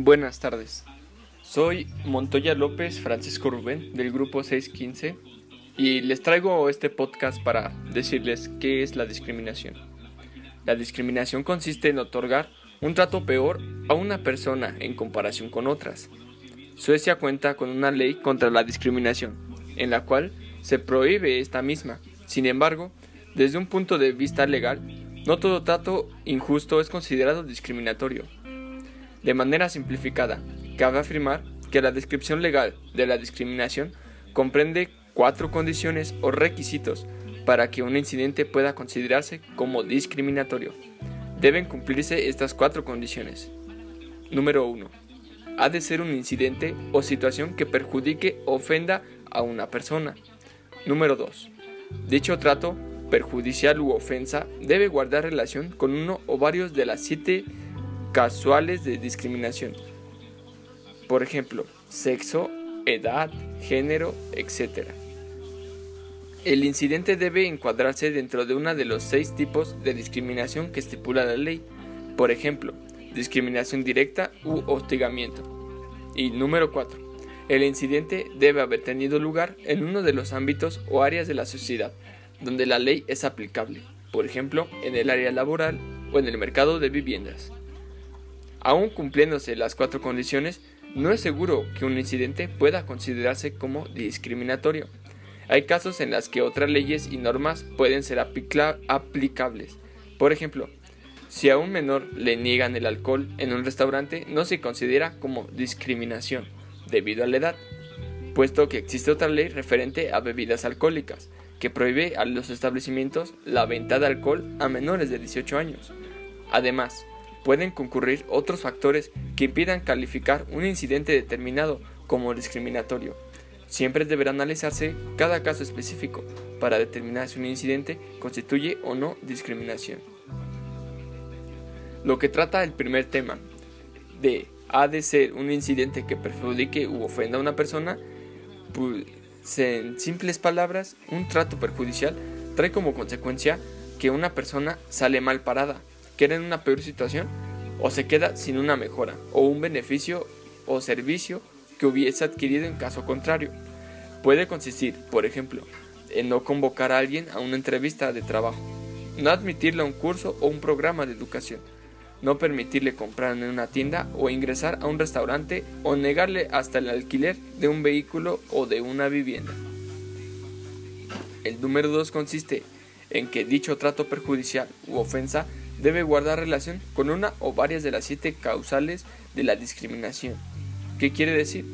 Buenas tardes. Soy Montoya López Francisco Rubén del grupo 615 y les traigo este podcast para decirles qué es la discriminación. La discriminación consiste en otorgar un trato peor a una persona en comparación con otras. Suecia cuenta con una ley contra la discriminación, en la cual se prohíbe esta misma. Sin embargo, desde un punto de vista legal, no todo trato injusto es considerado discriminatorio. De manera simplificada, cabe afirmar que la descripción legal de la discriminación comprende cuatro condiciones o requisitos para que un incidente pueda considerarse como discriminatorio. Deben cumplirse estas cuatro condiciones. Número 1. Ha de ser un incidente o situación que perjudique o ofenda a una persona. Número 2. Dicho trato, perjudicial u ofensa, debe guardar relación con uno o varios de las siete casuales de discriminación. Por ejemplo, sexo, edad, género, etc. El incidente debe encuadrarse dentro de uno de los seis tipos de discriminación que estipula la ley. Por ejemplo, discriminación directa u hostigamiento. Y número 4. El incidente debe haber tenido lugar en uno de los ámbitos o áreas de la sociedad donde la ley es aplicable, por ejemplo, en el área laboral o en el mercado de viviendas. Aún cumpliéndose las cuatro condiciones, no es seguro que un incidente pueda considerarse como discriminatorio. Hay casos en los que otras leyes y normas pueden ser aplicables. Por ejemplo, si a un menor le niegan el alcohol en un restaurante, no se considera como discriminación debido a la edad, puesto que existe otra ley referente a bebidas alcohólicas, que prohíbe a los establecimientos la venta de alcohol a menores de 18 años. Además, pueden concurrir otros factores que impidan calificar un incidente determinado como discriminatorio. Siempre deberá analizarse cada caso específico para determinar si un incidente constituye o no discriminación. Lo que trata el primer tema de ha de ser un incidente que perjudique u ofenda a una persona, pues, en simples palabras, un trato perjudicial trae como consecuencia que una persona sale mal parada, queda en una peor situación o se queda sin una mejora o un beneficio o servicio que hubiese adquirido en caso contrario. Puede consistir, por ejemplo, en no convocar a alguien a una entrevista de trabajo, no admitirle a un curso o un programa de educación, no permitirle comprar en una tienda o ingresar a un restaurante o negarle hasta el alquiler de un vehículo o de una vivienda. El número 2 consiste en que dicho trato perjudicial u ofensa debe guardar relación con una o varias de las siete causales de la discriminación. ¿Qué quiere decir?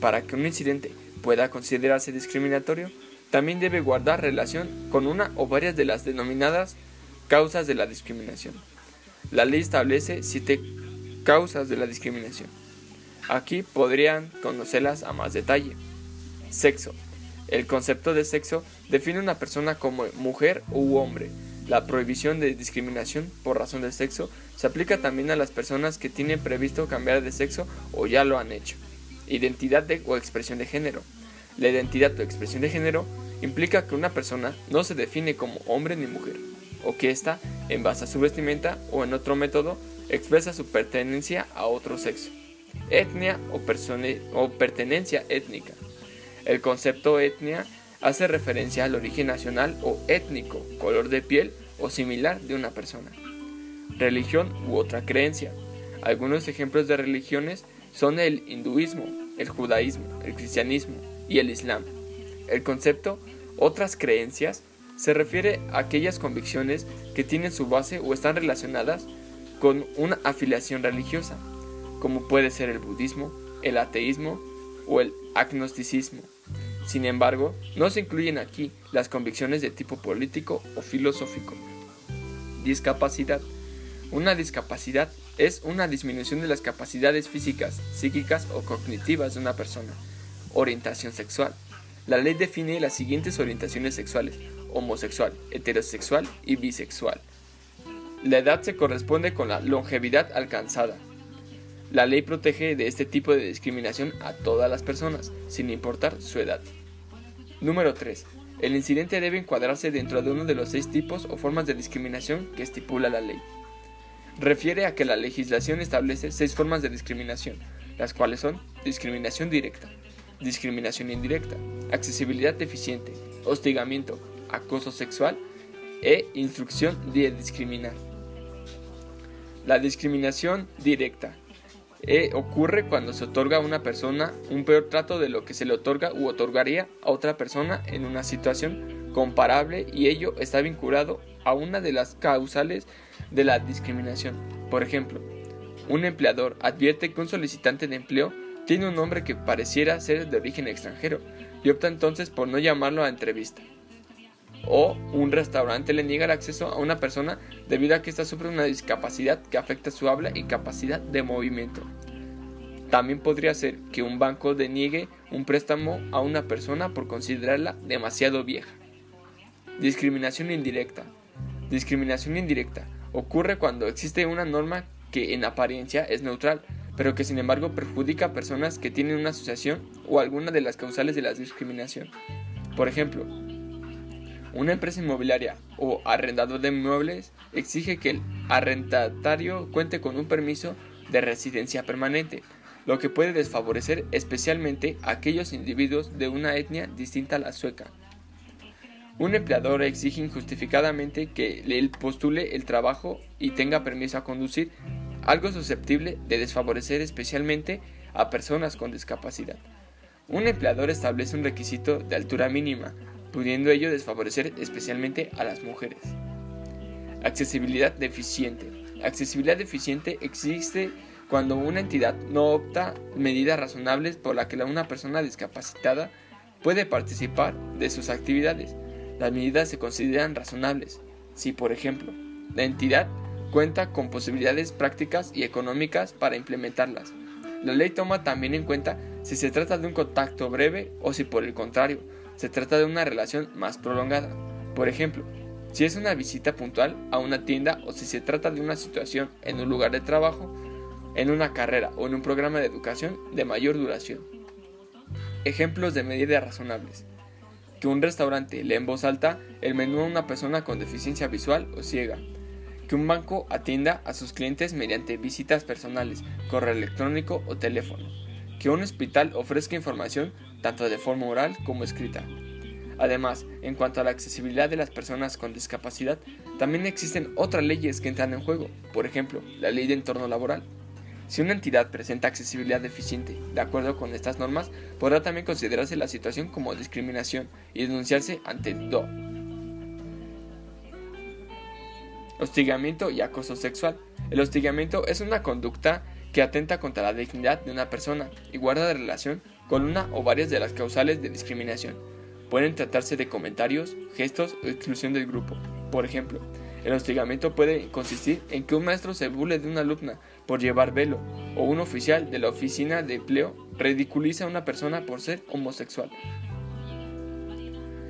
Para que un incidente pueda considerarse discriminatorio, también debe guardar relación con una o varias de las denominadas causas de la discriminación. La ley establece siete causas de la discriminación. Aquí podrían conocerlas a más detalle. Sexo. El concepto de sexo define una persona como mujer u hombre. La prohibición de discriminación por razón de sexo se aplica también a las personas que tienen previsto cambiar de sexo o ya lo han hecho. Identidad de, o expresión de género. La identidad o expresión de género implica que una persona no se define como hombre ni mujer o que ésta, en base a su vestimenta o en otro método, expresa su pertenencia a otro sexo. Etnia o, o pertenencia étnica. El concepto etnia hace referencia al origen nacional o étnico, color de piel o similar de una persona. Religión u otra creencia. Algunos ejemplos de religiones son el hinduismo, el judaísmo, el cristianismo y el islam. El concepto otras creencias se refiere a aquellas convicciones que tienen su base o están relacionadas con una afiliación religiosa, como puede ser el budismo, el ateísmo o el agnosticismo. Sin embargo, no se incluyen aquí las convicciones de tipo político o filosófico. Discapacidad. Una discapacidad es una disminución de las capacidades físicas, psíquicas o cognitivas de una persona. Orientación sexual. La ley define las siguientes orientaciones sexuales, homosexual, heterosexual y bisexual. La edad se corresponde con la longevidad alcanzada. La ley protege de este tipo de discriminación a todas las personas, sin importar su edad. Número 3. El incidente debe encuadrarse dentro de uno de los seis tipos o formas de discriminación que estipula la ley. refiere a que la legislación establece seis formas de discriminación, las cuales son discriminación directa, discriminación indirecta, accesibilidad deficiente, hostigamiento, acoso sexual e instrucción de discriminar. La discriminación directa e ocurre cuando se otorga a una persona un peor trato de lo que se le otorga u otorgaría a otra persona en una situación comparable y ello está vinculado a una de las causales de la discriminación. Por ejemplo, un empleador advierte que un solicitante de empleo tiene un nombre que pareciera ser de origen extranjero y opta entonces por no llamarlo a entrevista. O un restaurante le niega el acceso a una persona debido a que ésta sufre una discapacidad que afecta su habla y capacidad de movimiento. También podría ser que un banco deniegue un préstamo a una persona por considerarla demasiado vieja. Discriminación indirecta. Discriminación indirecta ocurre cuando existe una norma que en apariencia es neutral, pero que sin embargo perjudica a personas que tienen una asociación o alguna de las causales de la discriminación. Por ejemplo, una empresa inmobiliaria o arrendador de inmuebles exige que el arrendatario cuente con un permiso de residencia permanente, lo que puede desfavorecer especialmente a aquellos individuos de una etnia distinta a la sueca. Un empleador exige injustificadamente que él postule el trabajo y tenga permiso a conducir, algo susceptible de desfavorecer especialmente a personas con discapacidad. Un empleador establece un requisito de altura mínima, pudiendo ello desfavorecer especialmente a las mujeres. Accesibilidad deficiente. Accesibilidad deficiente existe cuando una entidad no opta medidas razonables por las que una persona discapacitada puede participar de sus actividades las medidas se consideran razonables si, por ejemplo, la entidad cuenta con posibilidades prácticas y económicas para implementarlas. La ley toma también en cuenta si se trata de un contacto breve o si por el contrario se trata de una relación más prolongada. Por ejemplo, si es una visita puntual a una tienda o si se trata de una situación en un lugar de trabajo, en una carrera o en un programa de educación de mayor duración. Ejemplos de medidas razonables que un restaurante lee en voz alta el menú a una persona con deficiencia visual o ciega, que un banco atienda a sus clientes mediante visitas personales, correo electrónico o teléfono, que un hospital ofrezca información tanto de forma oral como escrita. Además, en cuanto a la accesibilidad de las personas con discapacidad, también existen otras leyes que entran en juego, por ejemplo, la ley de entorno laboral, si una entidad presenta accesibilidad deficiente, de acuerdo con estas normas, podrá también considerarse la situación como discriminación y denunciarse ante DO. Hostigamiento y acoso sexual. El hostigamiento es una conducta que atenta contra la dignidad de una persona y guarda relación con una o varias de las causales de discriminación. Pueden tratarse de comentarios, gestos o exclusión del grupo. Por ejemplo, el hostigamiento puede consistir en que un maestro se burle de una alumna por llevar velo o un oficial de la oficina de empleo ridiculiza a una persona por ser homosexual.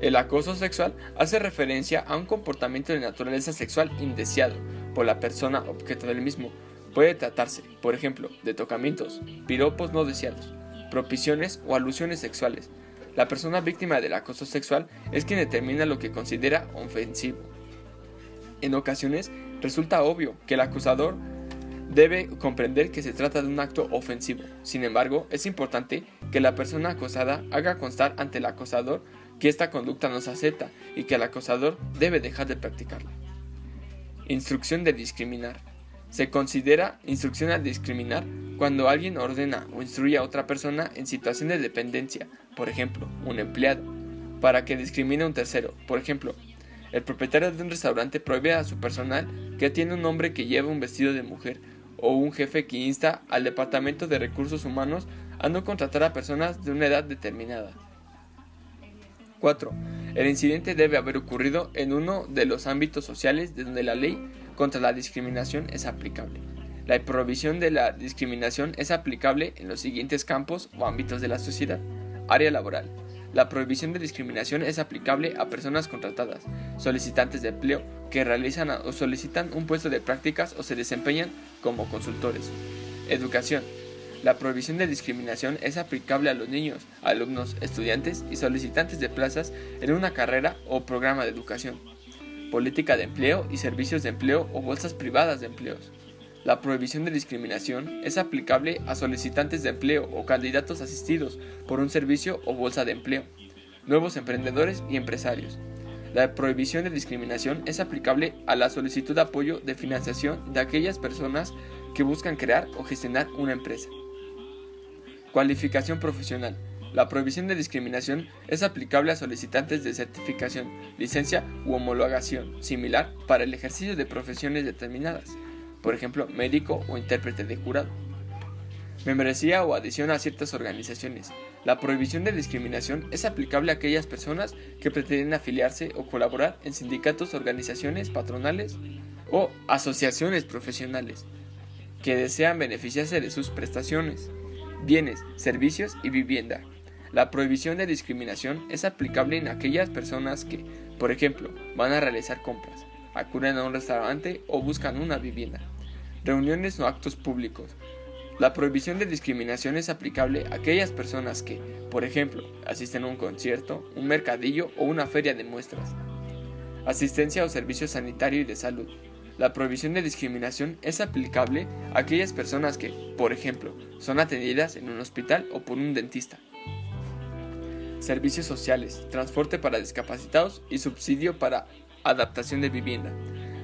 El acoso sexual hace referencia a un comportamiento de naturaleza sexual indeseado por la persona objeto del mismo. Puede tratarse, por ejemplo, de tocamientos, piropos no deseados, propiciones o alusiones sexuales. La persona víctima del acoso sexual es quien determina lo que considera ofensivo. En ocasiones resulta obvio que el acusador debe comprender que se trata de un acto ofensivo. Sin embargo, es importante que la persona acosada haga constar ante el acosador que esta conducta no se acepta y que el acosador debe dejar de practicarla. Instrucción de discriminar. Se considera instrucción a discriminar cuando alguien ordena o instruye a otra persona en situación de dependencia, por ejemplo, un empleado, para que discrimine a un tercero, por ejemplo, el propietario de un restaurante prohíbe a su personal que tiene un hombre que lleva un vestido de mujer o un jefe que insta al Departamento de Recursos Humanos a no contratar a personas de una edad determinada. 4. El incidente debe haber ocurrido en uno de los ámbitos sociales de donde la ley contra la discriminación es aplicable. La prohibición de la discriminación es aplicable en los siguientes campos o ámbitos de la sociedad. Área laboral. La prohibición de discriminación es aplicable a personas contratadas, solicitantes de empleo que realizan o solicitan un puesto de prácticas o se desempeñan como consultores. Educación. La prohibición de discriminación es aplicable a los niños, alumnos, estudiantes y solicitantes de plazas en una carrera o programa de educación. Política de empleo y servicios de empleo o bolsas privadas de empleos. La prohibición de discriminación es aplicable a solicitantes de empleo o candidatos asistidos por un servicio o bolsa de empleo, nuevos emprendedores y empresarios. La prohibición de discriminación es aplicable a la solicitud de apoyo de financiación de aquellas personas que buscan crear o gestionar una empresa. Cualificación profesional. La prohibición de discriminación es aplicable a solicitantes de certificación, licencia u homologación similar para el ejercicio de profesiones determinadas, por ejemplo, médico o intérprete de jurado. Membresía o adición a ciertas organizaciones. La prohibición de discriminación es aplicable a aquellas personas que pretenden afiliarse o colaborar en sindicatos, organizaciones patronales o asociaciones profesionales que desean beneficiarse de sus prestaciones, bienes, servicios y vivienda la prohibición de discriminación es aplicable en aquellas personas que, por ejemplo, van a realizar compras, acuden a un restaurante o buscan una vivienda. Reuniones o actos públicos. La prohibición de discriminación es aplicable a aquellas personas que, por ejemplo, asisten a un concierto, un mercadillo o una feria de muestras. Asistencia o servicio sanitario y de salud. La prohibición de discriminación es aplicable a aquellas personas que, por ejemplo, son atendidas en un hospital o por un dentista servicios sociales, transporte para discapacitados y subsidio para adaptación de vivienda.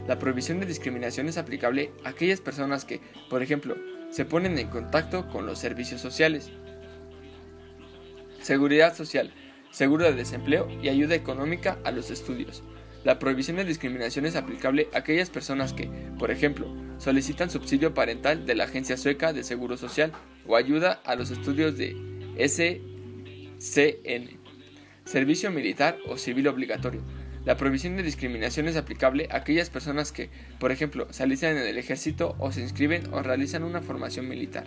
La prohibición de discriminación es aplicable a aquellas personas que, por ejemplo, se ponen en contacto con los servicios sociales. Seguridad social, seguro de desempleo y ayuda económica a los estudios. La prohibición de discriminación es aplicable a aquellas personas que, por ejemplo, solicitan subsidio parental de la Agencia Sueca de Seguro Social o ayuda a los estudios de S CN. Servicio militar o civil obligatorio. La prohibición de discriminación es aplicable a aquellas personas que, por ejemplo, se alistan en el ejército o se inscriben o realizan una formación militar.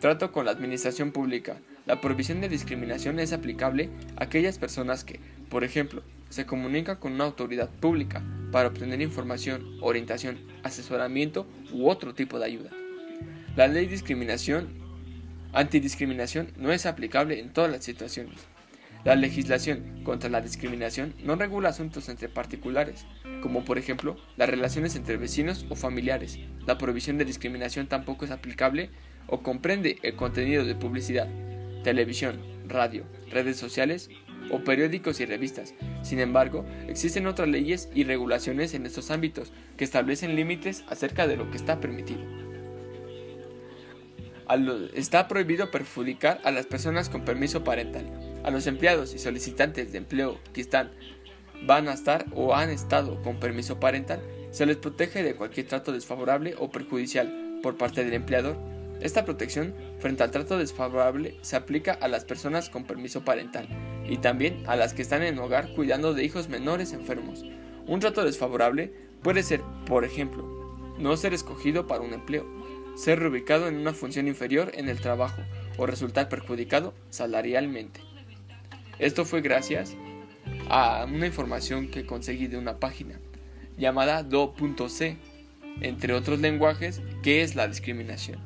Trato con la administración pública. La prohibición de discriminación es aplicable a aquellas personas que, por ejemplo, se comunican con una autoridad pública para obtener información, orientación, asesoramiento u otro tipo de ayuda. La ley de discriminación Antidiscriminación no es aplicable en todas las situaciones. La legislación contra la discriminación no regula asuntos entre particulares, como por ejemplo las relaciones entre vecinos o familiares. La prohibición de discriminación tampoco es aplicable o comprende el contenido de publicidad, televisión, radio, redes sociales o periódicos y revistas. Sin embargo, existen otras leyes y regulaciones en estos ámbitos que establecen límites acerca de lo que está permitido está prohibido perjudicar a las personas con permiso parental. A los empleados y solicitantes de empleo que están, van a estar o han estado con permiso parental, se les protege de cualquier trato desfavorable o perjudicial por parte del empleador. Esta protección frente al trato desfavorable se aplica a las personas con permiso parental y también a las que están en hogar cuidando de hijos menores enfermos. Un trato desfavorable puede ser, por ejemplo, no ser escogido para un empleo, ser reubicado en una función inferior en el trabajo o resultar perjudicado salarialmente. Esto fue gracias a una información que conseguí de una página llamada do.c, entre otros lenguajes, que es la discriminación,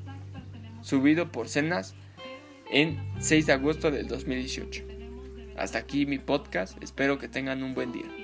subido por Cenas en 6 de agosto del 2018. Hasta aquí mi podcast, espero que tengan un buen día.